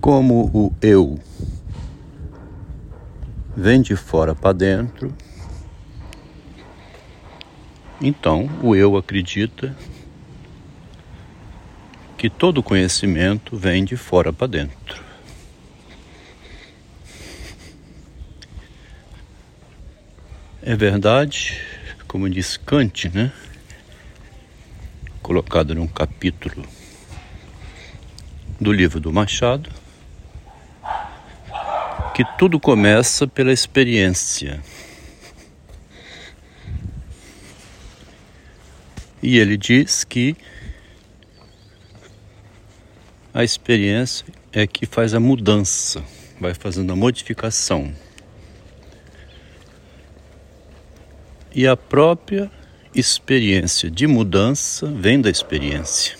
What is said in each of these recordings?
Como o eu vem de fora para dentro, então o eu acredita que todo conhecimento vem de fora para dentro. É verdade, como diz Kant, né? Colocado num capítulo do livro do Machado, que tudo começa pela experiência. E ele diz que a experiência é que faz a mudança, vai fazendo a modificação. E a própria experiência de mudança vem da experiência.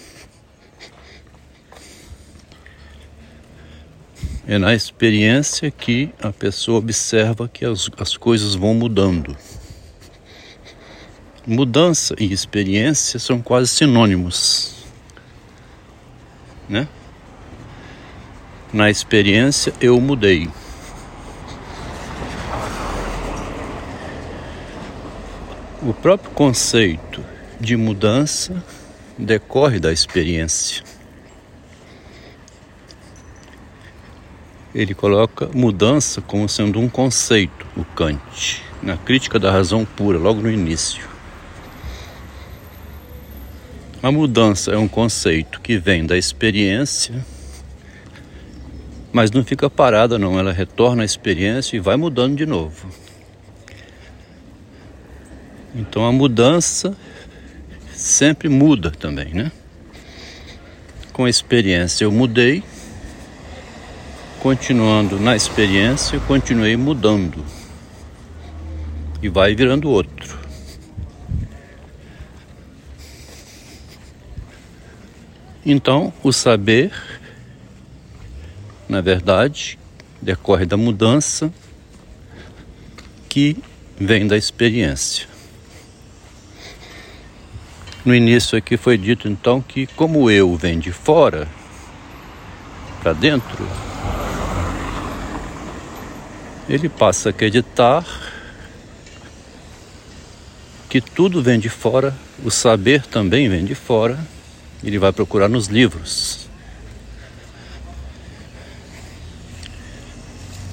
É na experiência que a pessoa observa que as, as coisas vão mudando. Mudança e experiência são quase sinônimos. Né? Na experiência eu mudei. O próprio conceito de mudança decorre da experiência. Ele coloca mudança como sendo um conceito, o Kant, na crítica da razão pura, logo no início. A mudança é um conceito que vem da experiência, mas não fica parada não, ela retorna à experiência e vai mudando de novo. Então a mudança sempre muda também, né? Com a experiência eu mudei, continuando na experiência, continuei mudando e vai virando outro. Então, o saber, na verdade, decorre da mudança que vem da experiência. No início aqui foi dito então que como eu vem de fora para dentro, ele passa a acreditar que tudo vem de fora, o saber também vem de fora, ele vai procurar nos livros.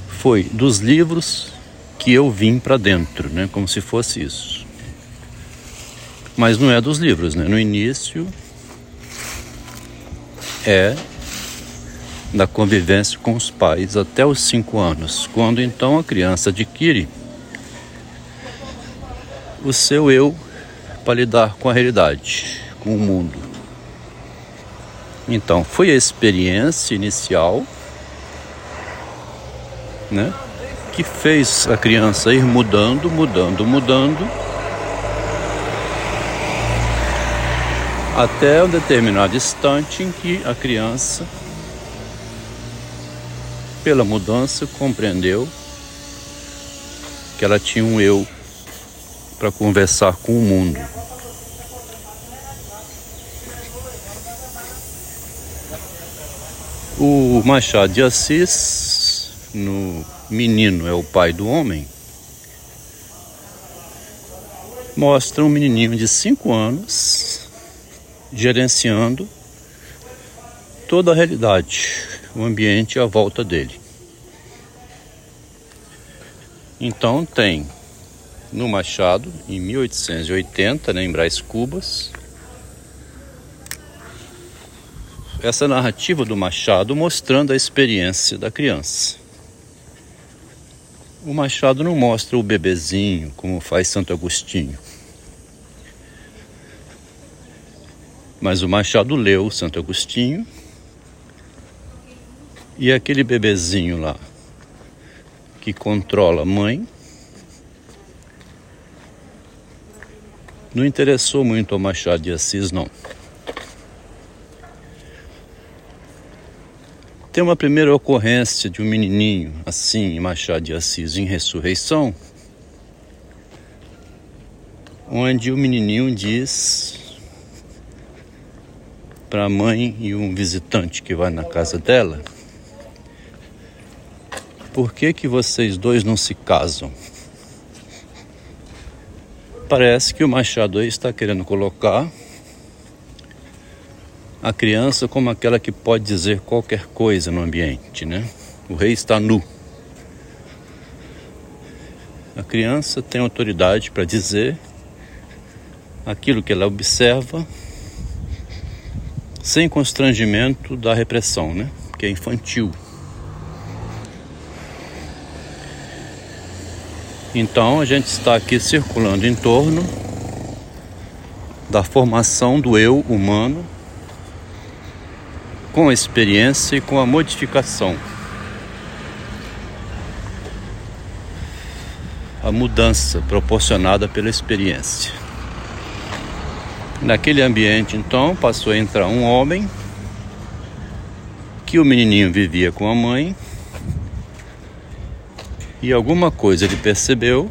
Foi dos livros que eu vim para dentro, né? Como se fosse isso. Mas não é dos livros, né? No início é da convivência com os pais até os cinco anos, quando então a criança adquire o seu eu para lidar com a realidade, com o mundo. Então, foi a experiência inicial, né, que fez a criança ir mudando, mudando, mudando, até um determinado instante em que a criança pela mudança, compreendeu que ela tinha um eu para conversar com o mundo. O Machado de Assis, no Menino é o Pai do Homem, mostra um menininho de 5 anos gerenciando toda a realidade o ambiente à volta dele. Então tem no Machado, em 1880, né, em Brás Cubas, essa narrativa do Machado mostrando a experiência da criança. O Machado não mostra o bebezinho como faz Santo Agostinho. Mas o Machado leu Santo Agostinho e aquele bebezinho lá que controla a mãe não interessou muito ao Machado de Assis, não. Tem uma primeira ocorrência de um menininho assim em Machado de Assis em Ressurreição, onde o menininho diz para a mãe e um visitante que vai na casa dela por que, que vocês dois não se casam? Parece que o Machado aí está querendo colocar a criança como aquela que pode dizer qualquer coisa no ambiente, né? O rei está nu. A criança tem autoridade para dizer aquilo que ela observa sem constrangimento da repressão, né? Que é infantil. Então a gente está aqui circulando em torno da formação do eu humano com a experiência e com a modificação. A mudança proporcionada pela experiência. Naquele ambiente, então, passou a entrar um homem que o menininho vivia com a mãe e alguma coisa ele percebeu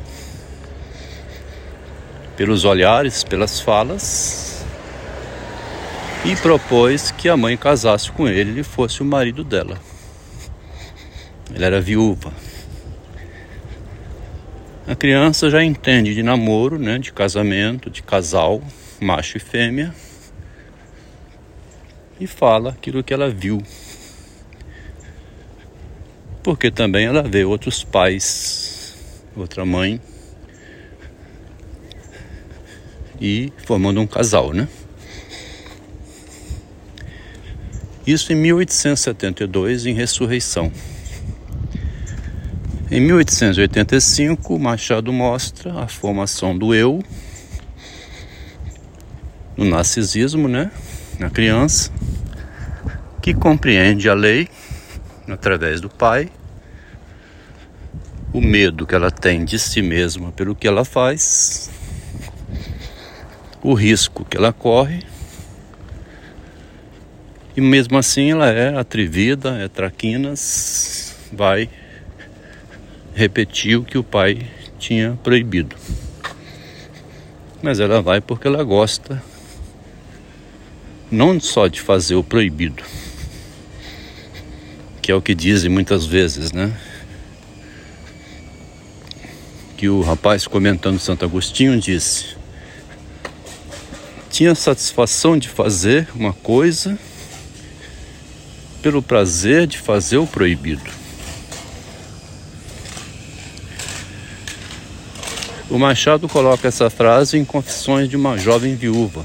pelos olhares, pelas falas e propôs que a mãe casasse com ele e fosse o marido dela. Ele era viúva. A criança já entende de namoro, né, de casamento, de casal, macho e fêmea, e fala aquilo que ela viu porque também ela vê outros pais, outra mãe e formando um casal, né? Isso em 1872 em Ressurreição. Em 1885, Machado mostra a formação do eu no narcisismo, né, na criança, que compreende a lei através do pai, o medo que ela tem de si mesma pelo que ela faz, o risco que ela corre, e mesmo assim ela é atrevida, é traquinas, vai repetir o que o pai tinha proibido. Mas ela vai porque ela gosta não só de fazer o proibido, que é o que dizem muitas vezes, né? Que o rapaz comentando Santo Agostinho disse: tinha satisfação de fazer uma coisa pelo prazer de fazer o proibido. O Machado coloca essa frase em Confissões de uma Jovem Viúva,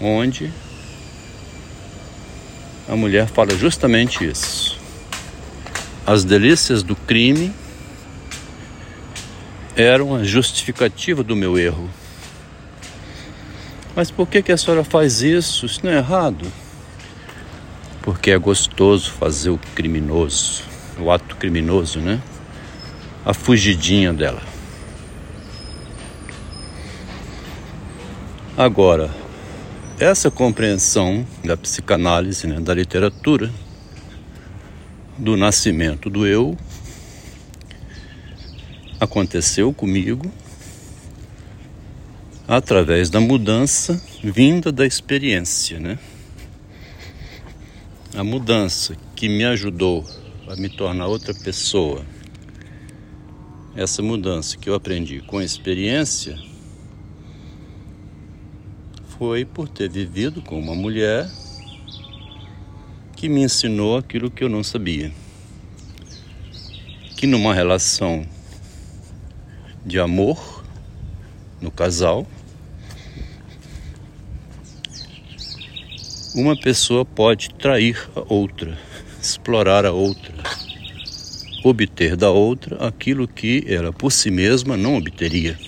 onde a mulher fala justamente isso. As delícias do crime eram a justificativa do meu erro. Mas por que, que a senhora faz isso? Isso não é errado. Porque é gostoso fazer o criminoso, o ato criminoso, né? A fugidinha dela. Agora, essa compreensão da psicanálise, né, da literatura, do nascimento do eu, aconteceu comigo através da mudança vinda da experiência, né? A mudança que me ajudou a me tornar outra pessoa, essa mudança que eu aprendi com a experiência, foi por ter vivido com uma mulher que me ensinou aquilo que eu não sabia. Que numa relação de amor no casal, uma pessoa pode trair a outra, explorar a outra, obter da outra aquilo que ela por si mesma não obteria.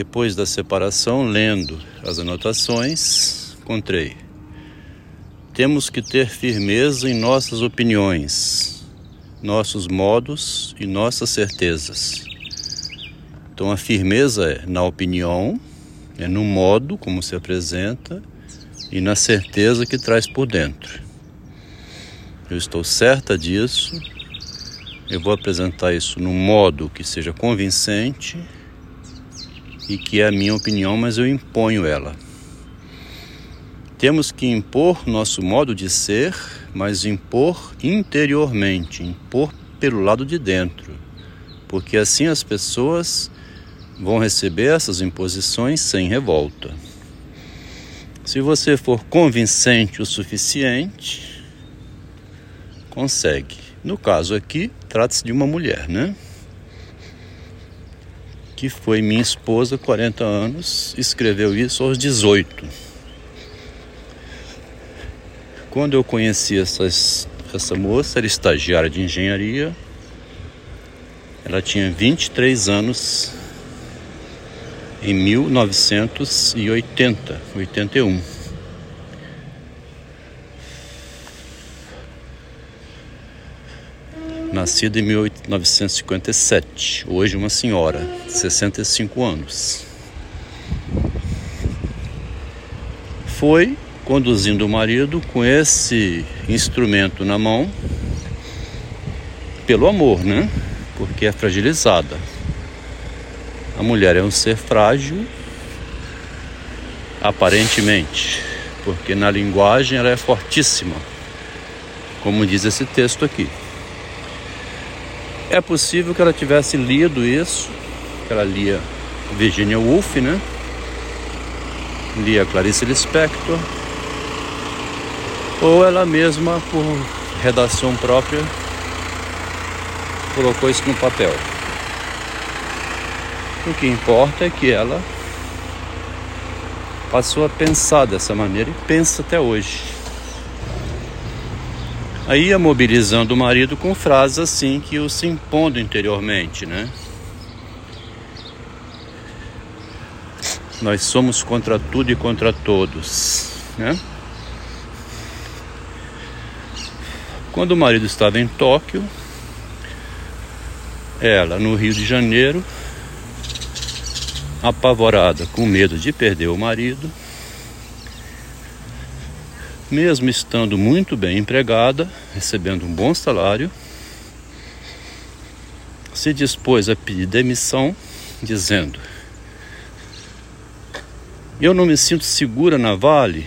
Depois da separação, lendo as anotações, encontrei. Temos que ter firmeza em nossas opiniões, nossos modos e nossas certezas. Então a firmeza é na opinião, é no modo como se apresenta e na certeza que traz por dentro. Eu estou certa disso. Eu vou apresentar isso num modo que seja convincente e que é a minha opinião, mas eu imponho ela. Temos que impor nosso modo de ser, mas impor interiormente, impor pelo lado de dentro, porque assim as pessoas vão receber essas imposições sem revolta. Se você for convincente o suficiente, consegue. No caso aqui, trata-se de uma mulher, né? Que foi minha esposa, 40 anos, escreveu isso aos 18. Quando eu conheci essas, essa moça, era estagiária de engenharia, ela tinha 23 anos em 1980, 81. Nascida em 1957, hoje uma senhora, 65 anos. Foi conduzindo o marido com esse instrumento na mão, pelo amor, né? Porque é fragilizada. A mulher é um ser frágil, aparentemente, porque na linguagem ela é fortíssima, como diz esse texto aqui. É possível que ela tivesse lido isso, que ela lia Virginia Woolf, né? Lia Clarice Lispector, ou ela mesma, por redação própria, colocou isso no papel. O que importa é que ela passou a pensar dessa maneira e pensa até hoje. Aí ia mobilizando o marido com frases assim que o se impondo interiormente, né? Nós somos contra tudo e contra todos, né? Quando o marido estava em Tóquio, ela no Rio de Janeiro, apavorada, com medo de perder o marido, mesmo estando muito bem empregada, recebendo um bom salário, se dispôs a pedir demissão, dizendo: Eu não me sinto segura na Vale.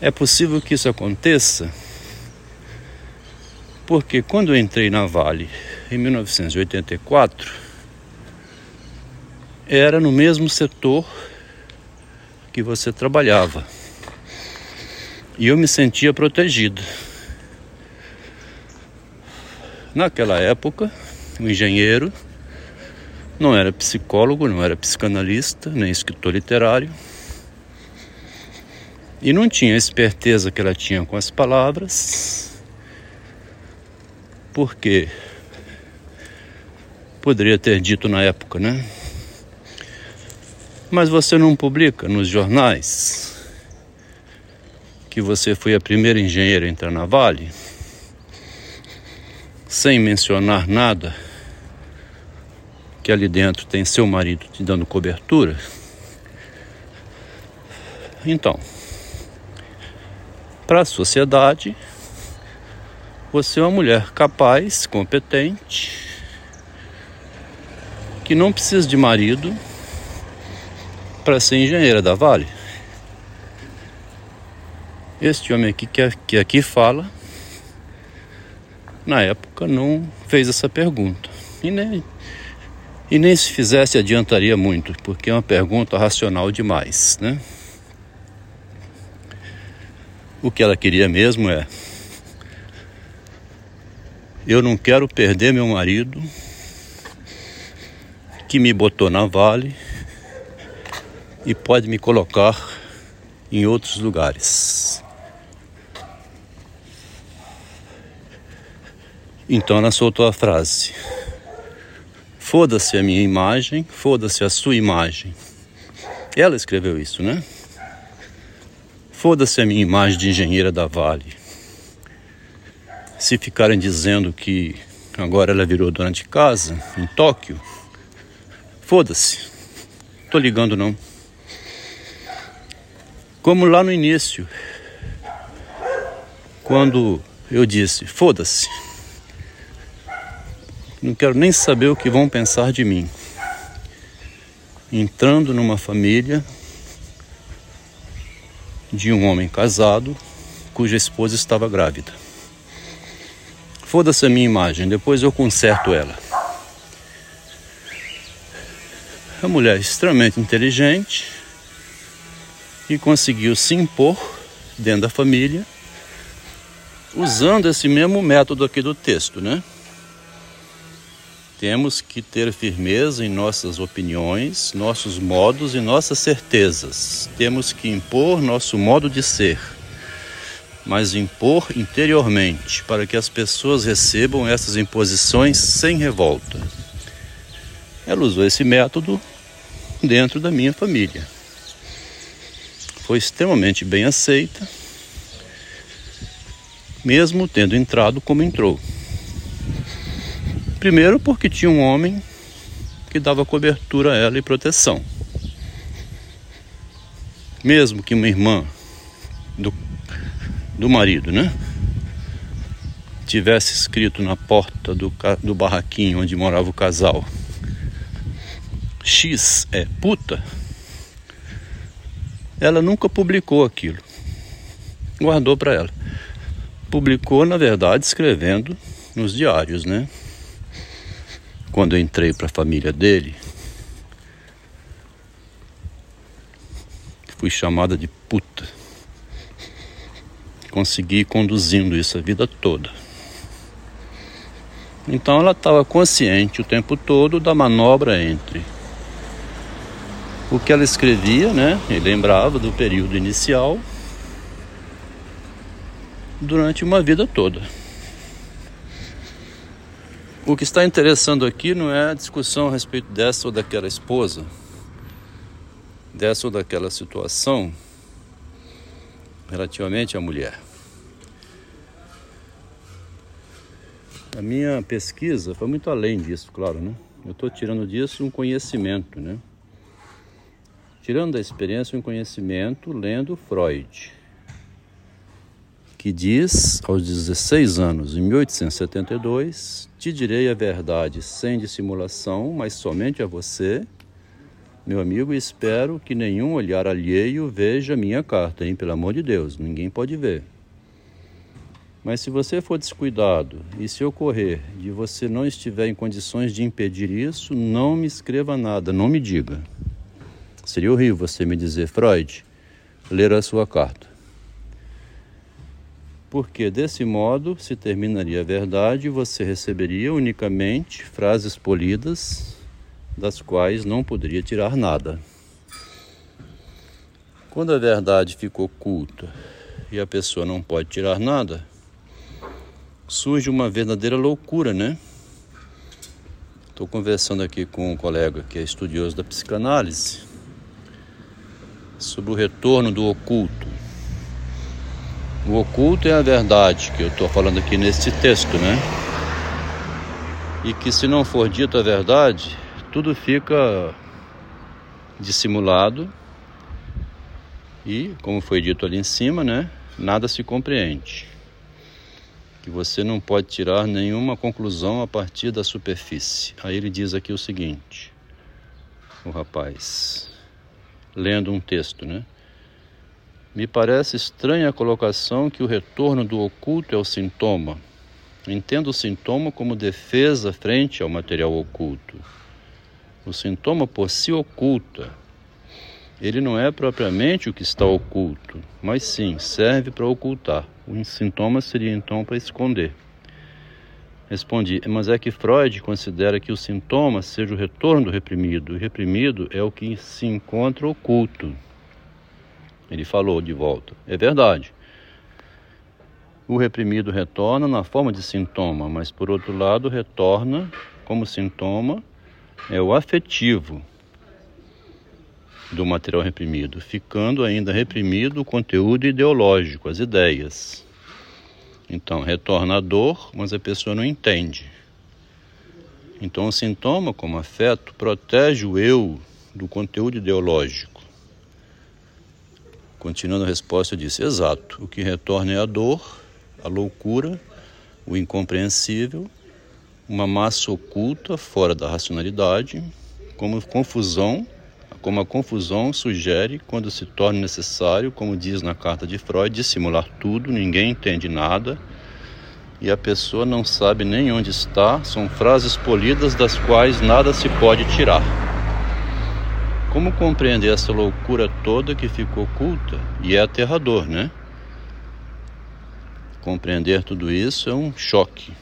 É possível que isso aconteça? Porque quando eu entrei na Vale em 1984, era no mesmo setor que você trabalhava. E eu me sentia protegido. Naquela época, o engenheiro não era psicólogo, não era psicanalista, nem escritor literário. E não tinha a esperteza que ela tinha com as palavras, porque poderia ter dito na época, né? Mas você não publica nos jornais que você foi a primeira engenheira a entrar na Vale? Sem mencionar nada que ali dentro tem seu marido te dando cobertura? Então, para a sociedade, você é uma mulher capaz, competente, que não precisa de marido para ser engenheira da Vale. Este homem aqui que, aqui fala, na época não fez essa pergunta. E nem, e nem se fizesse adiantaria muito, porque é uma pergunta racional demais, né? O que ela queria mesmo é: eu não quero perder meu marido que me botou na Vale e pode me colocar em outros lugares. Então ela soltou a frase: Foda-se a minha imagem, foda-se a sua imagem. Ela escreveu isso, né? Foda-se a minha imagem de engenheira da Vale. Se ficarem dizendo que agora ela virou dona de casa em Tóquio, foda-se. Tô ligando não. Como lá no início, quando eu disse: foda-se, não quero nem saber o que vão pensar de mim. Entrando numa família de um homem casado cuja esposa estava grávida. Foda-se a minha imagem, depois eu conserto ela. A mulher extremamente inteligente e conseguiu se impor dentro da família usando esse mesmo método aqui do texto, né? Temos que ter firmeza em nossas opiniões, nossos modos e nossas certezas. Temos que impor nosso modo de ser, mas impor interiormente, para que as pessoas recebam essas imposições sem revolta. Ela usou esse método dentro da minha família. Foi extremamente bem aceita, mesmo tendo entrado como entrou. Primeiro, porque tinha um homem que dava cobertura a ela e proteção. Mesmo que uma irmã do, do marido, né? Tivesse escrito na porta do, do barraquinho onde morava o casal: X é puta. Ela nunca publicou aquilo. Guardou para ela. Publicou, na verdade, escrevendo nos diários, né? Quando eu entrei para a família dele, fui chamada de puta. Consegui ir conduzindo isso a vida toda. Então ela estava consciente o tempo todo da manobra entre o que ela escrevia, né? E lembrava do período inicial durante uma vida toda. O que está interessando aqui não é a discussão a respeito dessa ou daquela esposa, dessa ou daquela situação relativamente à mulher. A minha pesquisa foi muito além disso, claro, né? Eu estou tirando disso um conhecimento, né? Tirando da experiência um conhecimento lendo Freud que diz aos 16 anos, em 1872, te direi a verdade sem dissimulação, mas somente a você, meu amigo, espero que nenhum olhar alheio veja minha carta, hein? Pelo amor de Deus, ninguém pode ver. Mas se você for descuidado e se ocorrer de você não estiver em condições de impedir isso, não me escreva nada, não me diga. Seria horrível você me dizer, Freud, ler a sua carta porque desse modo se terminaria a verdade e você receberia unicamente frases polidas, das quais não poderia tirar nada. Quando a verdade fica oculta e a pessoa não pode tirar nada, surge uma verdadeira loucura, né? Estou conversando aqui com um colega que é estudioso da psicanálise sobre o retorno do oculto. O oculto é a verdade que eu estou falando aqui nesse texto, né? E que se não for dita a verdade, tudo fica dissimulado e, como foi dito ali em cima, né? Nada se compreende. Que você não pode tirar nenhuma conclusão a partir da superfície. Aí ele diz aqui o seguinte: o rapaz, lendo um texto, né? Me parece estranha a colocação que o retorno do oculto é o sintoma. Entendo o sintoma como defesa frente ao material oculto. O sintoma por si oculta. Ele não é propriamente o que está oculto, mas sim serve para ocultar. O sintoma seria então para esconder. Respondi, mas é que Freud considera que o sintoma seja o retorno do reprimido. O reprimido é o que se encontra oculto. Ele falou de volta. É verdade. O reprimido retorna na forma de sintoma, mas por outro lado, retorna como sintoma é o afetivo do material reprimido, ficando ainda reprimido o conteúdo ideológico, as ideias. Então, retorna a dor, mas a pessoa não entende. Então, o sintoma, como afeto, protege o eu do conteúdo ideológico. Continuando a resposta, eu disse: exato. O que retorna é a dor, a loucura, o incompreensível, uma massa oculta fora da racionalidade, como confusão, como a confusão sugere quando se torna necessário, como diz na carta de Freud, dissimular tudo, ninguém entende nada e a pessoa não sabe nem onde está, são frases polidas das quais nada se pode tirar. Como compreender essa loucura toda que ficou oculta? E é aterrador, né? Compreender tudo isso é um choque.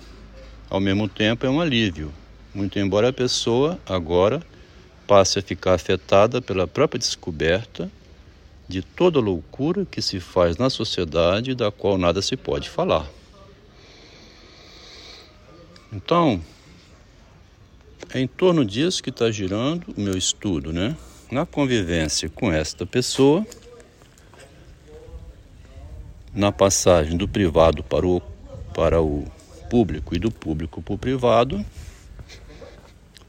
Ao mesmo tempo, é um alívio, muito embora a pessoa agora passe a ficar afetada pela própria descoberta de toda loucura que se faz na sociedade da qual nada se pode falar. Então, é em torno disso que está girando o meu estudo, né? Na convivência com esta pessoa, na passagem do privado para o, para o público e do público para o privado,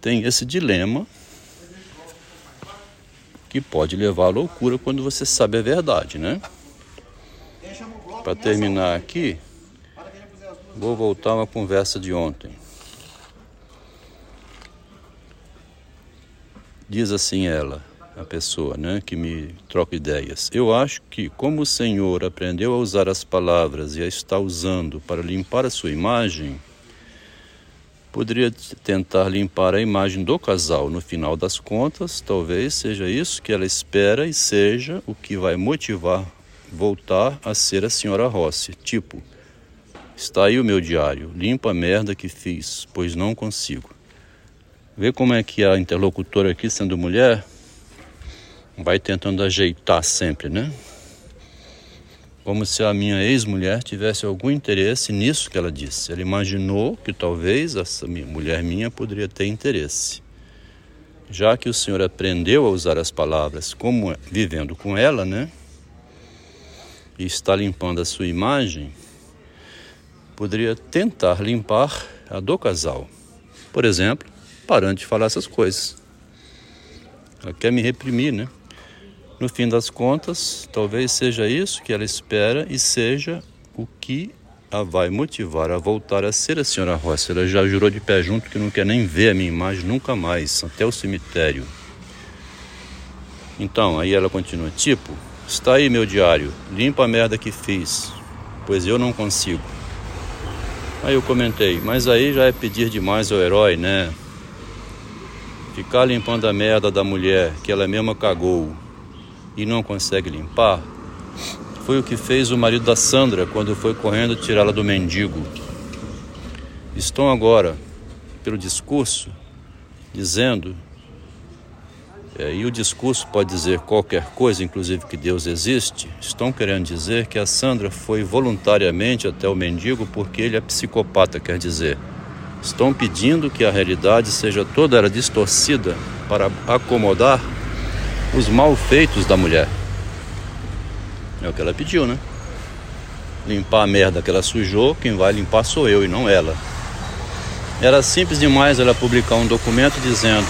tem esse dilema que pode levar à loucura quando você sabe a verdade, né? Para terminar aqui, vou voltar a uma conversa de ontem. Diz assim ela, a pessoa, né, que me troca ideias. Eu acho que como o Senhor aprendeu a usar as palavras e a está usando para limpar a sua imagem, poderia tentar limpar a imagem do casal. No final das contas, talvez seja isso que ela espera e seja o que vai motivar voltar a ser a senhora Rossi. Tipo, está aí o meu diário, limpa a merda que fiz, pois não consigo. Vê como é que a interlocutora aqui, sendo mulher, vai tentando ajeitar sempre, né? como se a minha ex-mulher tivesse algum interesse nisso que ela disse. Ela imaginou que talvez essa mulher minha poderia ter interesse. Já que o Senhor aprendeu a usar as palavras como vivendo com ela, né? E está limpando a sua imagem, poderia tentar limpar a do casal. Por exemplo, parando de falar essas coisas. Ela quer me reprimir, né? No fim das contas, talvez seja isso que ela espera e seja o que a vai motivar a voltar a ser a senhora Rossi. Ela já jurou de pé junto que não quer nem ver a minha imagem nunca mais, até o cemitério. Então, aí ela continua: Tipo, está aí meu diário, limpa a merda que fiz, pois eu não consigo. Aí eu comentei: Mas aí já é pedir demais ao herói, né? Ficar limpando a merda da mulher que ela mesma cagou e não consegue limpar, foi o que fez o marido da Sandra quando foi correndo tirá-la do mendigo. Estão agora, pelo discurso, dizendo, é, e o discurso pode dizer qualquer coisa, inclusive que Deus existe, estão querendo dizer que a Sandra foi voluntariamente até o mendigo porque ele é psicopata, quer dizer. Estão pedindo que a realidade seja toda distorcida para acomodar os malfeitos da mulher. É o que ela pediu, né? Limpar a merda que ela sujou, quem vai limpar sou eu e não ela. Era simples demais ela publicar um documento dizendo: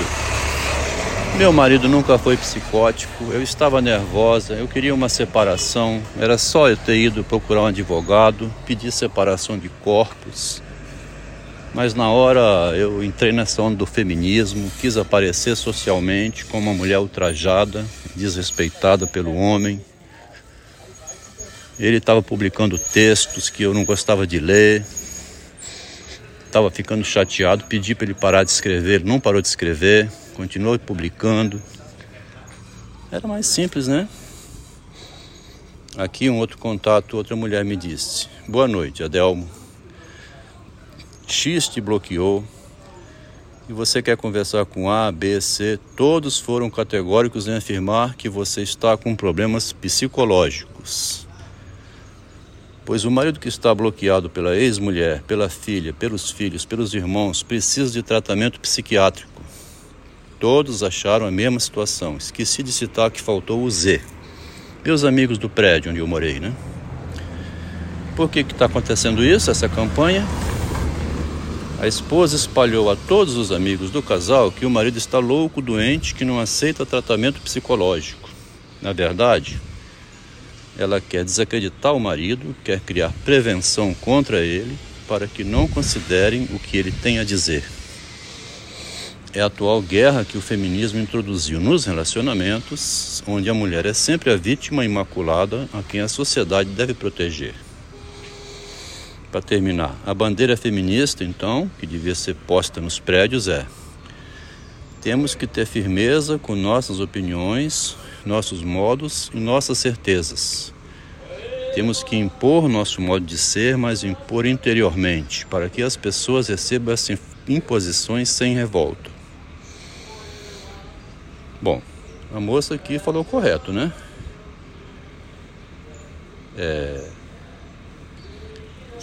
Meu marido nunca foi psicótico, eu estava nervosa, eu queria uma separação, era só eu ter ido procurar um advogado, pedir separação de corpos. Mas na hora eu entrei nessa onda do feminismo, quis aparecer socialmente como uma mulher ultrajada, desrespeitada pelo homem. Ele estava publicando textos que eu não gostava de ler. Estava ficando chateado, pedi para ele parar de escrever, ele não parou de escrever, continuou publicando. Era mais simples, né? Aqui um outro contato, outra mulher me disse: Boa noite, Adelmo. X te bloqueou e você quer conversar com A, B, C, todos foram categóricos em afirmar que você está com problemas psicológicos. Pois o marido que está bloqueado pela ex-mulher, pela filha, pelos filhos, pelos irmãos, precisa de tratamento psiquiátrico. Todos acharam a mesma situação. Esqueci de citar que faltou o Z. Meus amigos do prédio onde eu morei, né? Por que está acontecendo isso, essa campanha? A esposa espalhou a todos os amigos do casal que o marido está louco, doente, que não aceita tratamento psicológico. Na verdade, ela quer desacreditar o marido, quer criar prevenção contra ele para que não considerem o que ele tem a dizer. é a atual guerra que o feminismo introduziu nos relacionamentos, onde a mulher é sempre a vítima imaculada a quem a sociedade deve proteger. Para terminar, a bandeira feminista, então, que devia ser posta nos prédios, é: temos que ter firmeza com nossas opiniões, nossos modos e nossas certezas. Temos que impor nosso modo de ser, mas impor interiormente, para que as pessoas recebam essas imposições sem revolta. Bom, a moça aqui falou correto, né? É...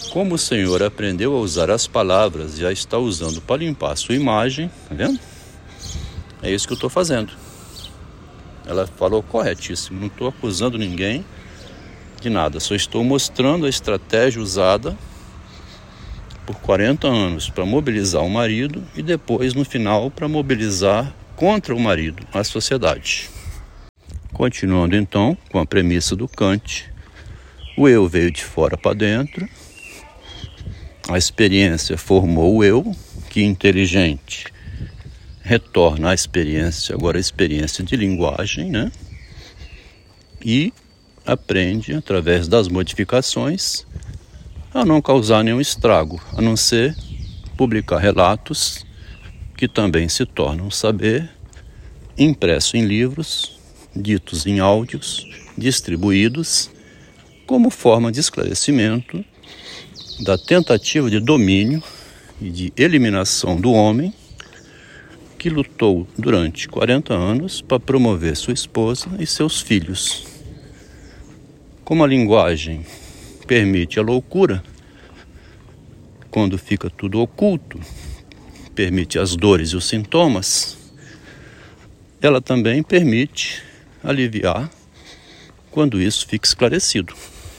Como o Senhor aprendeu a usar as palavras e a está usando para limpar a sua imagem, tá vendo? É isso que eu estou fazendo. Ela falou corretíssimo, não estou acusando ninguém de nada, só estou mostrando a estratégia usada por 40 anos para mobilizar o marido e depois, no final, para mobilizar contra o marido, a sociedade. Continuando então com a premissa do Kant, o eu veio de fora para dentro, a experiência formou eu, que inteligente retorna à experiência, agora a experiência de linguagem, né? E aprende através das modificações a não causar nenhum estrago, a não ser publicar relatos que também se tornam saber, impresso em livros, ditos em áudios, distribuídos como forma de esclarecimento da tentativa de domínio e de eliminação do homem que lutou durante 40 anos para promover sua esposa e seus filhos. Como a linguagem permite a loucura, quando fica tudo oculto, permite as dores e os sintomas, ela também permite aliviar quando isso fica esclarecido.